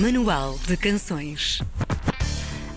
Manual de Canções.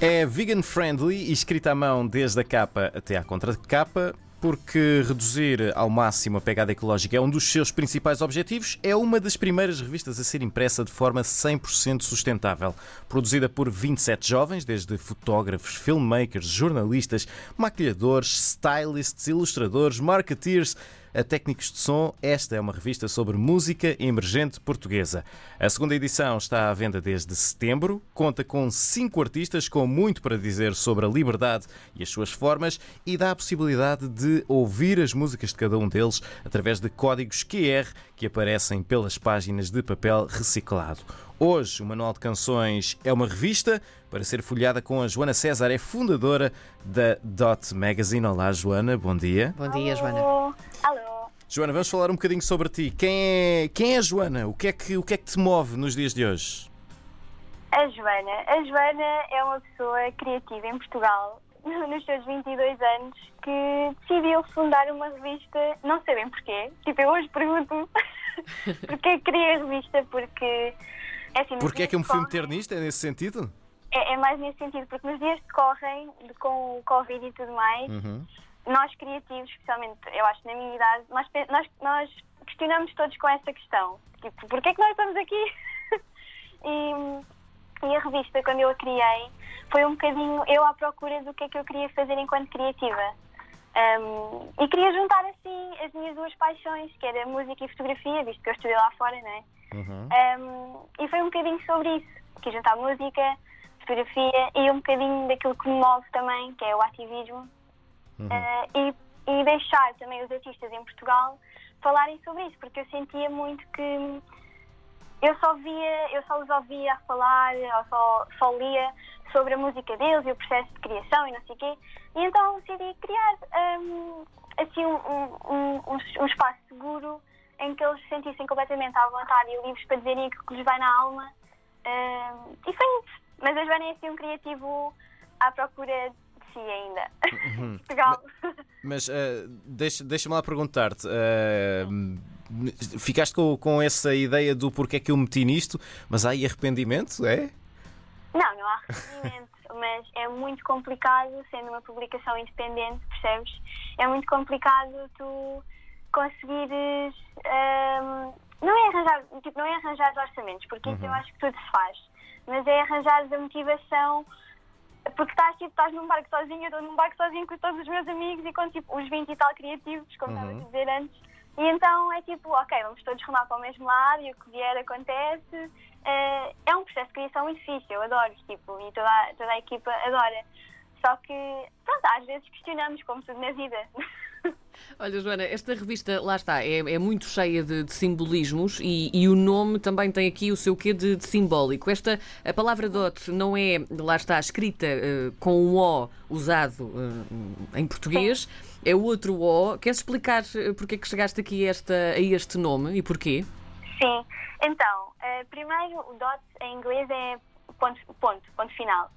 É vegan friendly e escrita à mão desde a capa até à contracapa. Porque reduzir ao máximo a pegada ecológica é um dos seus principais objetivos, é uma das primeiras revistas a ser impressa de forma 100% sustentável. Produzida por 27 jovens, desde fotógrafos, filmmakers, jornalistas, maquilhadores, stylists, ilustradores, marketeers a técnicos de som, esta é uma revista sobre música emergente portuguesa. A segunda edição está à venda desde setembro, conta com cinco artistas com muito para dizer sobre a liberdade e as suas formas e dá a possibilidade de ouvir as músicas de cada um deles através de códigos QR que aparecem pelas páginas de papel reciclado. Hoje, o Manual de Canções é uma revista para ser folhada com a Joana César, é fundadora da Dot Magazine. Olá, Joana, bom dia. Bom dia, Joana. Alô. Alô. Joana, vamos falar um bocadinho sobre ti. Quem é, quem é a Joana? O que é, que, o que é que te move nos dias de hoje? A Joana. A Joana é uma pessoa criativa em Portugal, nos seus 22 anos, que decidiu fundar uma revista, não sei bem porquê. Tipo, eu hoje pergunto porquê criei a revista, porque. É assim, nos Porquê é que eu me fui correm- meter nisto? É nesse sentido? É, é mais nesse sentido, porque nos dias que correm, com o Covid e tudo mais, Uhum. nós criativos, especialmente, eu acho, na minha idade, nós, nós, nós questionamos todos com essa questão. Tipo, porquê é que nós estamos aqui? e, e a revista, quando eu a criei, foi um bocadinho eu à procura do que é que eu queria fazer enquanto criativa. Um, e queria juntar, assim, as minhas duas paixões, que era música e fotografia, visto que eu estudei lá fora, não é? Uhum. Um, e foi um bocadinho sobre isso. Quis juntar música, fotografia e um bocadinho daquilo que me move também, que é o ativismo. Uh, e, e deixar também os artistas em Portugal falarem sobre isso, porque eu sentia muito que eu só via, eu só os ouvia a falar, ou só, só lia sobre a música deles e o processo de criação e não sei o quê. E então decidi criar um, assim um, um, um, um espaço seguro em que eles se sentissem completamente à vontade e livres para dizerem aquilo que lhes vai na alma. Um, e foi isso. Mas a Joana é assim um criativo à procura de si ainda. Portugal. Mas ah, deixa- deixa-me lá perguntar-te. ah, ficaste com, com essa ideia do porquê é que eu meti nisto, mas há aí arrependimento? É? Não, não há arrependimento, mas é muito complicado, sendo uma publicação independente, percebes? É muito complicado tu conseguires. hum, não é arranjar, tipo, não é arranjar os orçamentos, porque isso eu acho que tudo se faz, mas é arranjar a motivação. Porque estás, tipo, estás num barco sozinho, eu estou num barco sozinho com todos os meus amigos e com tipo, os 20 e tal criativos, como estava a dizer antes. E então é tipo, ok, vamos todos remar para o mesmo lado e o que vier acontece. Eh, é um processo de criação muito difícil, eu adoro, tipo, e toda, toda a equipa adora. Só que, pronto, às vezes questionamos, como tudo na vida. Olha, Joana, esta revista, lá está, é, é muito cheia de, de simbolismos e, e o nome também tem aqui o seu quê de, de simbólico. Esta, a palavra dot não é, lá está, escrita eh, com um O usado eh, em português, é outro O. Queres explicar eh, porque é que chegaste aqui a, esta, a este nome e porquê? Sim, então, eh, primeiro o dot em inglês é ponto, ponto, ponto final.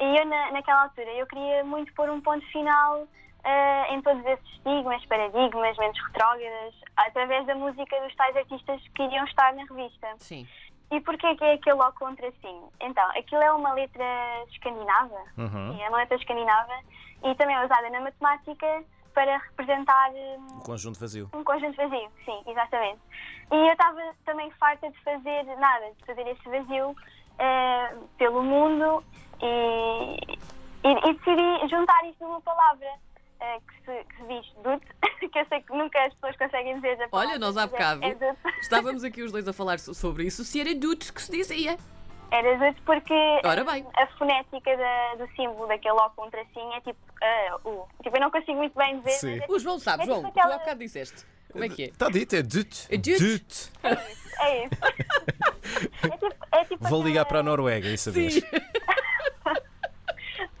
E eu na, naquela altura eu queria muito pôr um ponto final eh, em todos esses estigmas, paradigmas, mentes retrógradas, através da música dos tais artistas que iriam estar na revista. Sim. E porquê que é aquele ó contra sim? Então, aquilo é uma letra escandinava, Uhum. sim, é uma letra escandinava, e também é usada na matemática para representar hum, O conjunto vazio. um conjunto vazio, sim, exatamente. E eu estava também farta de fazer nada, de fazer esse vazio eh, pelo mundo e, e- e decidi juntar isto numa palavra eh, que, se, que se diz dut, que eu sei que nunca as pessoas conseguem dizer a palavra. Olha, nós há mas é- bocado É, estávamos aqui os dois a falar so- sobre isso. Se era dut que se dizia. Era dut porque Ora bem. a fonética da- do símbolo daquele ó com um tracinho é tipo eh, U. Tipo, eu não consigo muito bem dizer, Sim. mas é O João sabe, É tipo João, tu aquela- há bocado disseste. Como é que é? Está dito, é dut. É dut. Dut. É isso. é tipo, é tipo Vou ligar para a Noruega e saber. Sim.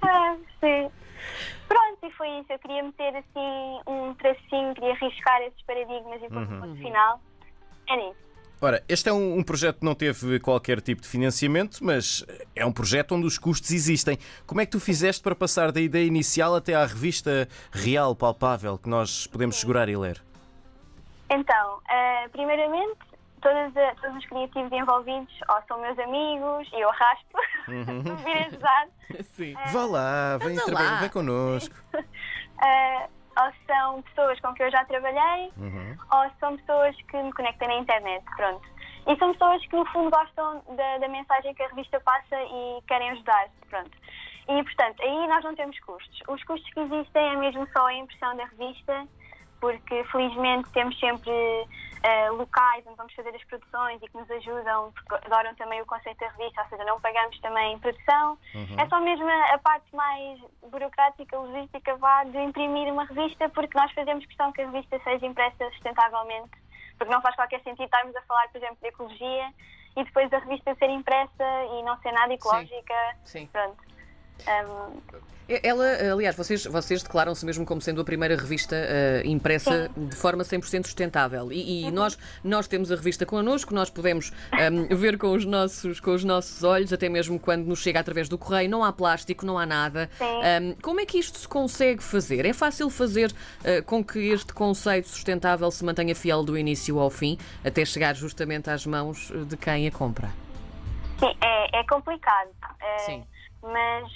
Ah, sim. Pronto, e foi isso. Eu queria meter assim um tracinho, queria riscar esses paradigmas e pôr um ponto final. Era isso. Ora, este é um, um projeto que não teve qualquer tipo de financiamento, mas é um projeto onde os custos existem. Como é que tu fizeste para passar da ideia inicial até à revista real, palpável, que nós podemos segurar e ler? Então, ah, primeiramente, todas, a- todos os criativos envolvidos ou são meus amigos e eu arrasto para vir ajudar, Sim. Vá lá, vem, trabalhar, vem connosco. eh, ou são pessoas com quem eu já trabalhei, Uhum. ou são pessoas que me conectam na internet, pronto. E são pessoas que no fundo gostam da, da mensagem que a revista passa e querem ajudar, pronto. E portanto, aí nós não temos custos. Os custos que existem é mesmo só a impressão da revista, porque felizmente temos sempre eh, locais onde vamos fazer as produções e que nos ajudam, porque adoram também o conceito da revista, ou seja, não pagamos também produção. É só mesmo a, a parte mais burocrática, logística, vá, de imprimir uma revista, porque nós fazemos questão que a revista seja impressa sustentavelmente, porque não faz qualquer sentido estarmos a falar, por exemplo, de ecologia e depois a revista ser impressa e não ser nada ecológica. Sim. Pronto. Ahm, Ela, aliás, vocês, vocês declaram-se mesmo como sendo a primeira revista eh, impressa de forma 100% sustentável. E, e nós, nós temos a revista connosco, nós podemos ehm, ver com os, nossos, com os nossos olhos, até mesmo quando nos chega através do correio. Não há plástico, não há nada. Sim. Ehm, como é que isto se consegue fazer? É fácil fazer eh, com que este conceito sustentável se mantenha fiel do início ao fim, até chegar justamente às mãos eh, de quem a compra? sim, é, é complicado. eh, Sim. Mas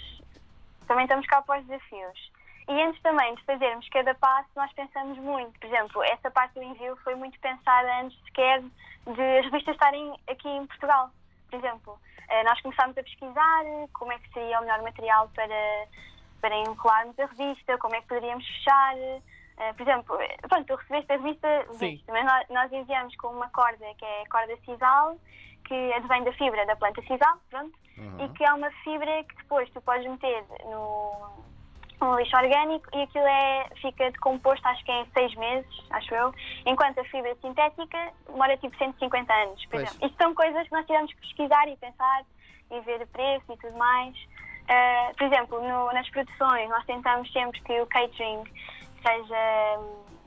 também estamos cá para os desafios. E antes também de fazermos cada passo, nós pensamos muito. Por exemplo, essa parte do envio foi muito pensada antes sequer de as revistas estarem aqui em Portugal. Por exemplo, eh, nós começámos a pesquisar como é que seria o melhor material para, para enrolarmos a revista, como é que poderíamos fechar. Eh, Por exemplo, eh, pronto, tu recebeste a revista, viste, mas nós, nós enviamos com uma corda que é a corda sisal, que advém da fibra da planta sisal, pronto, e que é uma fibra que depois tu podes meter no, no lixo orgânico e aquilo é, fica decomposto acho que é em seis meses, acho eu, enquanto a fibra sintética demora tipo 150 anos, por Pois. exemplo. Isto são coisas que nós tivemos que pesquisar e pensar e ver o preço e tudo mais. Ah, por exemplo, no- nas produções nós tentamos sempre que o catering seja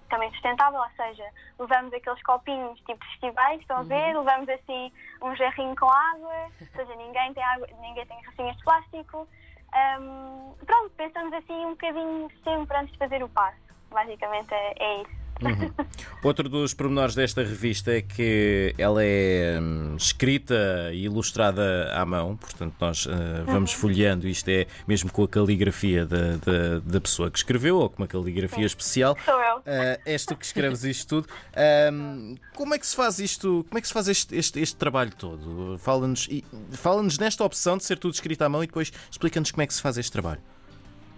também sustentável, ou seja, levamos aqueles copinhos tipo festivais, estão a ver, levamos assim um jarrinho com água, ou seja, ninguém tem água, ninguém tem garrafinhas de plástico. Hum, pronto, pensamos assim um bocadinho sempre antes de fazer o passo. Basicamente é, é isso. Outro dos pormenores desta revista é que ela é hum, escrita e ilustrada à mão, portanto, nós ah, vamos folheando, isto é mesmo com a caligrafia da, da, da pessoa que escreveu ou com uma caligrafia especial. Sou eu. Ah, és tu que escreves isto tudo. Ahm, como é que se faz isto? Como é que se faz este, este, este trabalho todo? Fala-nos fala-nos nesta opção de ser tudo escrito à mão e depois explica-nos como é que se faz este trabalho.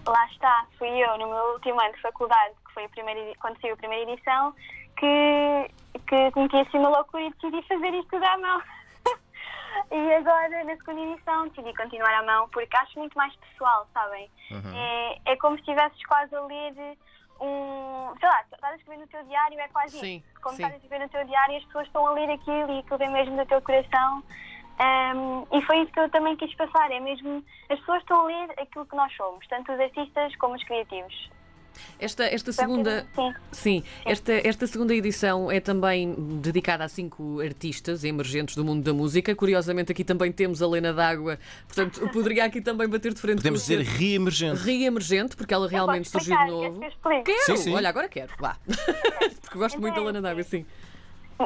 Lá está, fui eu no meu último ano de faculdade, que foi a primeira, edi- quando saiu a primeira edição, que, que cometi assim uma loucura e decidi fazer isto tudo à mão. e agora, na segunda edição, decidi continuar à mão, porque acho muito mais pessoal, sabem? É, é como se estivesses quase a ler um. Sei lá, estás a escrever no teu diário, é quase Sim, isso. Como sim. estás a escrever no teu diário, as pessoas estão a ler aquilo e aquilo vem mesmo do teu coração. Um, e foi isso que eu também quis passar, é mesmo as pessoas estão a ler aquilo que nós somos, tanto os artistas como os criativos. Esta, esta segunda. Sim. Sim, esta, esta segunda edição é também dedicada a cinco artistas emergentes do mundo da música. Curiosamente, aqui também temos a Lena D'Água, portanto, eu poderia aqui também bater de frente Podemos dizer reemergente. re-emergente, porque ela realmente surgiu de explicar? novo. Quero! Sim, sim. Olha, agora quero, vá. porque gosto muito da Lena D'Água, sim.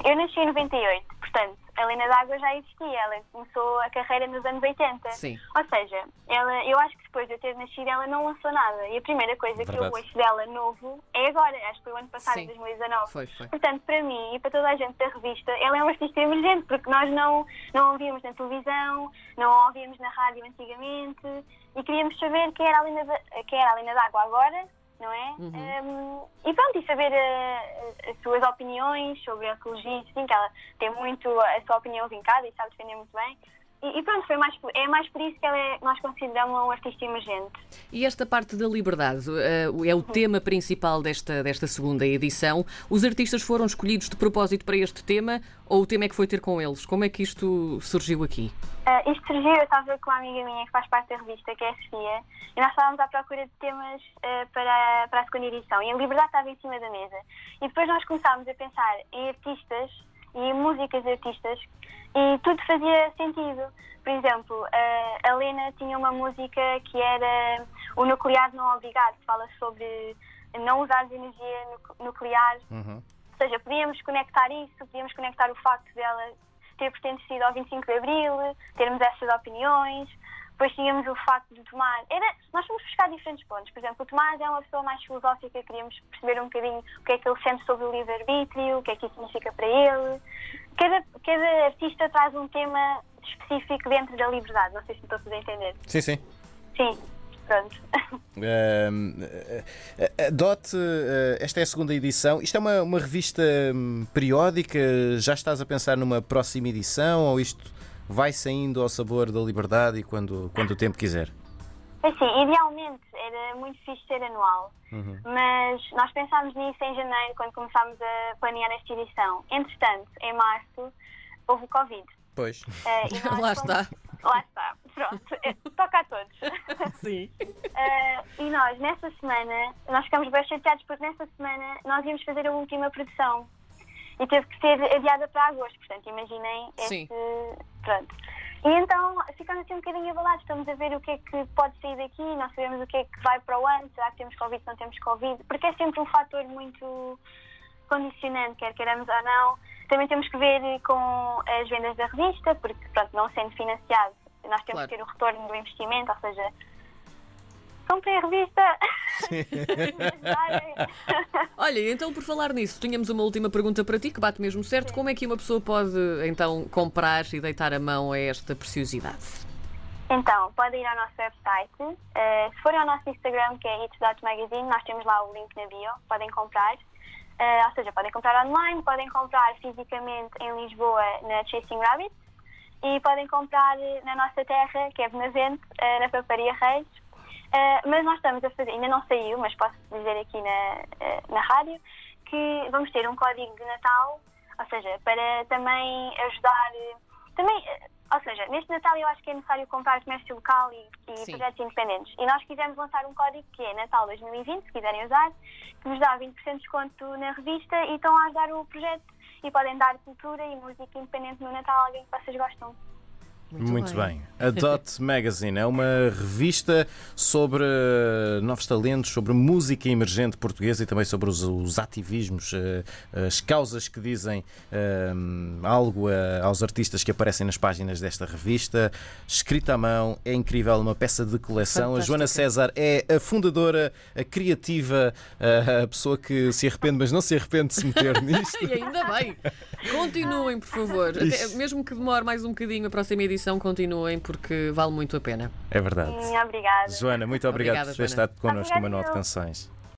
Eu nasci em 98, portanto, a Helena D'Água já existia, ela começou a carreira nos anos 80. Sim. Ou seja, ela, eu acho que depois de eu ter nascido ela não lançou nada. E a primeira coisa que eu Verdade. ouço dela novo é agora, acho que foi o ano passado, Sim. 2019. Foi, foi. Portanto, para mim e para toda a gente da revista, ela é uma artista emergente, porque nós não, não ouvimos na televisão, não ouvimos na rádio antigamente e queríamos saber quem era a Helena, Da- quem era a Helena D'Água agora, não é? Um, e pronto, e saber uh, as suas opiniões sobre a ecologia, sim, que ela tem muito a sua opinião vincada e sabe defender muito bem. E, e pronto, foi mais, é mais por isso que ela é- nós consideramos um artista emergente. E esta parte da liberdade eh, é o tema principal desta, desta segunda edição. Os artistas foram escolhidos de propósito para este tema ou o tema é que foi ter com eles? Como é que isto surgiu aqui? Uh, isto surgiu, eu estava com uma amiga minha que faz parte da revista, que é a Sofia, e nós estávamos à procura de temas uh, para, para a segunda edição, e a liberdade estava em cima da mesa. E depois nós começámos a pensar em artistas e músicas de artistas, e tudo fazia sentido. Por exemplo, a Lena tinha uma música que era O Nuclear Não Obrigado, que fala sobre não usar energia nu- nuclear Ou seja, podíamos conectar isso, podíamos conectar o facto dela ter pertencido ao 25 de Abril, termos essas opiniões. Depois tínhamos o facto de Tomás. Era, nós fomos buscar diferentes pontos. Por exemplo, o Tomás é uma pessoa mais filosófica, queríamos perceber um bocadinho o que é que ele sente sobre o livre-arbítrio, o que é que isso significa para ele. Cada, cada artista traz um tema específico dentro da liberdade. Não sei se me estou a fazer entender. Sim, sim. Sim, pronto. Um, a DOT, uh, esta é a segunda edição. Isto é uma, uma revista um, periódica? Já estás a pensar numa próxima edição ou isto vai saindo ao sabor da liberdade e quando, quando o tempo quiser? Assim, idealmente era muito fixe ser anual, uhum. mas nós pensámos nisso em janeiro, quando começámos a planear esta edição. Entretanto, em março, houve o Covid. Pois. Uh, Lá está. Lá está. Pronto. É, toca a todos. Sim. Uh, e nós, nessa semana, nós ficamos bem chateados porque nessa semana nós íamos fazer a última produção e teve que ser adiada para agosto. Portanto, imaginem este. Pronto. E então ficamos assim um bocadinho abalados, estamos a ver o que é que pode sair daqui, não sabemos o que é que vai para o ano, será que temos Covid, não temos Covid, porque é sempre um fator muito condicionante, quer queiramos ou não. Também temos que ver com as vendas da revista, porque pronto, não sendo financiado, nós temos claro. que ter o retorno do investimento, ou seja, comprei a revista. Olha, então por falar nisso, tínhamos uma última pergunta para ti que bate mesmo certo. Como é que uma pessoa pode então comprar e deitar a mão a esta preciosidade? Então, podem ir ao nosso website. Uh, se forem ao nosso Instagram, que é It's.magazine, nós temos lá o link na bio, podem comprar. Uh, ou seja, podem comprar online, podem comprar fisicamente em Lisboa na Chasing Rabbit e podem comprar na nossa terra, que é Benavente, uh, na Paparia Reis. Uh, mas nós estamos a fazer, ainda não saiu, mas posso dizer aqui na, na rádio, que vamos ter um código de Natal, ou seja, para também ajudar. Também, ou seja, neste Natal eu acho que é necessário comprar comércio local e, e projetos independentes. E nós quisemos lançar um código que é Natal 2020, se quiserem usar, que nos dá 20% de desconto na revista e estão a ajudar o projeto e podem dar cultura e música independente no Natal a alguém que vocês gostam. Muito, Muito bem. bem. A Dot Magazine é uma revista sobre novos talentos, sobre música emergente portuguesa e também sobre os, os ativismos, eh, as causas que dizem um, eh, algo a, aos artistas que aparecem nas páginas desta revista. Escrita à mão, é incrível, uma peça de coleção. Fantástica. A Joana César é a fundadora, a criativa, a pessoa que se arrepende, mas não se arrepende de se meter nisto. e ainda bem. Continuem, por favor. Até, mesmo que demore mais um bocadinho a próxima edição continuem porque vale muito a pena. É verdade. Sim, obrigada. Joana, muito obrigado Obrigada, por ter estado connosco no Manual de Canções.